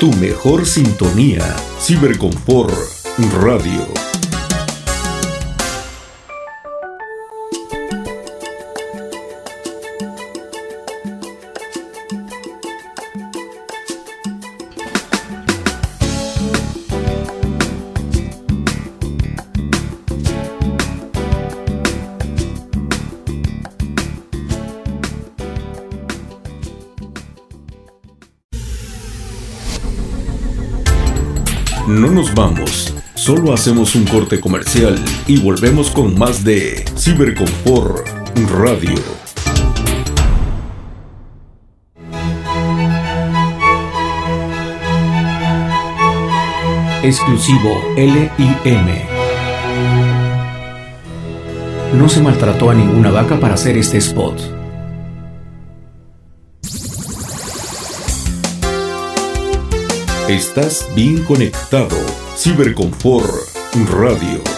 Tu mejor sintonía. Ciberconfort Radio. No nos vamos, solo hacemos un corte comercial y volvemos con más de Ciberconfort Radio. Exclusivo LIM. No se maltrató a ninguna vaca para hacer este spot. Estás bien conectado. Ciberconfort Radio.